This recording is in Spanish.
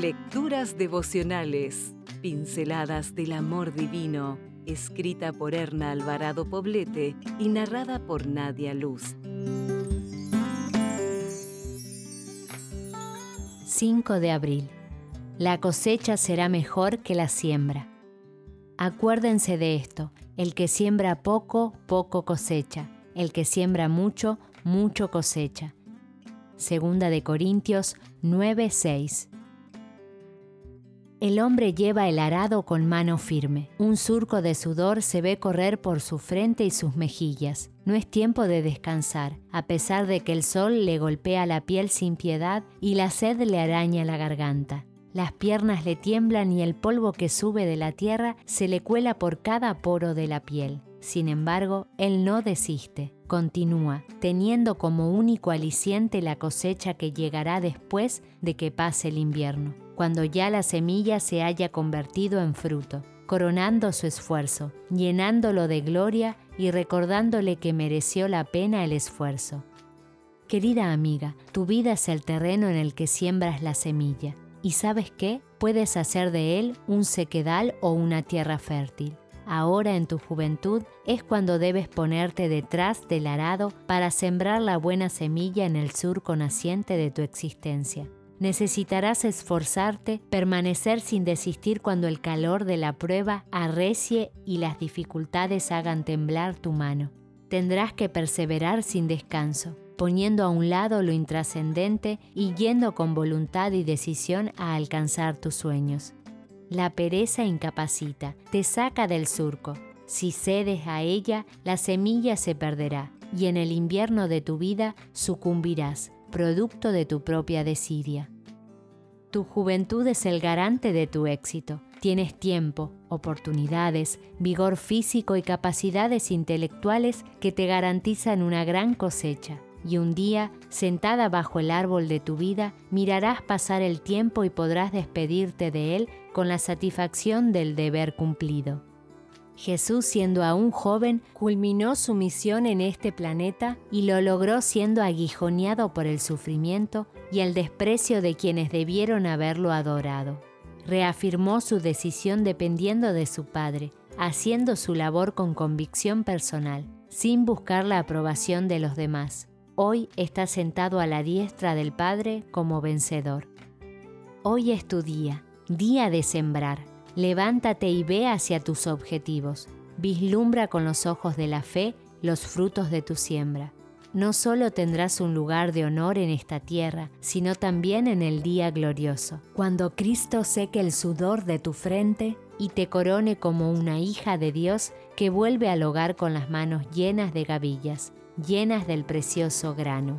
Lecturas devocionales, pinceladas del amor divino, escrita por Erna Alvarado Poblete y narrada por Nadia Luz. 5 de abril. La cosecha será mejor que la siembra. Acuérdense de esto, el que siembra poco, poco cosecha, el que siembra mucho, mucho cosecha. Segunda de Corintios 9:6. El hombre lleva el arado con mano firme. Un surco de sudor se ve correr por su frente y sus mejillas. No es tiempo de descansar, a pesar de que el sol le golpea la piel sin piedad y la sed le araña la garganta. Las piernas le tiemblan y el polvo que sube de la tierra se le cuela por cada poro de la piel. Sin embargo, él no desiste, continúa, teniendo como único aliciente la cosecha que llegará después de que pase el invierno cuando ya la semilla se haya convertido en fruto, coronando su esfuerzo, llenándolo de gloria y recordándole que mereció la pena el esfuerzo. Querida amiga, tu vida es el terreno en el que siembras la semilla, y sabes qué, puedes hacer de él un sequedal o una tierra fértil. Ahora en tu juventud es cuando debes ponerte detrás del arado para sembrar la buena semilla en el surco naciente de tu existencia necesitarás esforzarte, permanecer sin desistir cuando el calor de la prueba arrecie y las dificultades hagan temblar tu mano. Tendrás que perseverar sin descanso, poniendo a un lado lo intrascendente y yendo con voluntad y decisión a alcanzar tus sueños. La pereza incapacita, te saca del surco. Si cedes a ella, la semilla se perderá y en el invierno de tu vida sucumbirás producto de tu propia desidia. Tu juventud es el garante de tu éxito. Tienes tiempo, oportunidades, vigor físico y capacidades intelectuales que te garantizan una gran cosecha. Y un día, sentada bajo el árbol de tu vida, mirarás pasar el tiempo y podrás despedirte de él con la satisfacción del deber cumplido. Jesús siendo aún joven culminó su misión en este planeta y lo logró siendo aguijoneado por el sufrimiento y el desprecio de quienes debieron haberlo adorado. Reafirmó su decisión dependiendo de su Padre, haciendo su labor con convicción personal, sin buscar la aprobación de los demás. Hoy está sentado a la diestra del Padre como vencedor. Hoy es tu día, día de sembrar Levántate y ve hacia tus objetivos. Vislumbra con los ojos de la fe los frutos de tu siembra. No solo tendrás un lugar de honor en esta tierra, sino también en el día glorioso, cuando Cristo seque el sudor de tu frente y te corone como una hija de Dios que vuelve al hogar con las manos llenas de gavillas, llenas del precioso grano.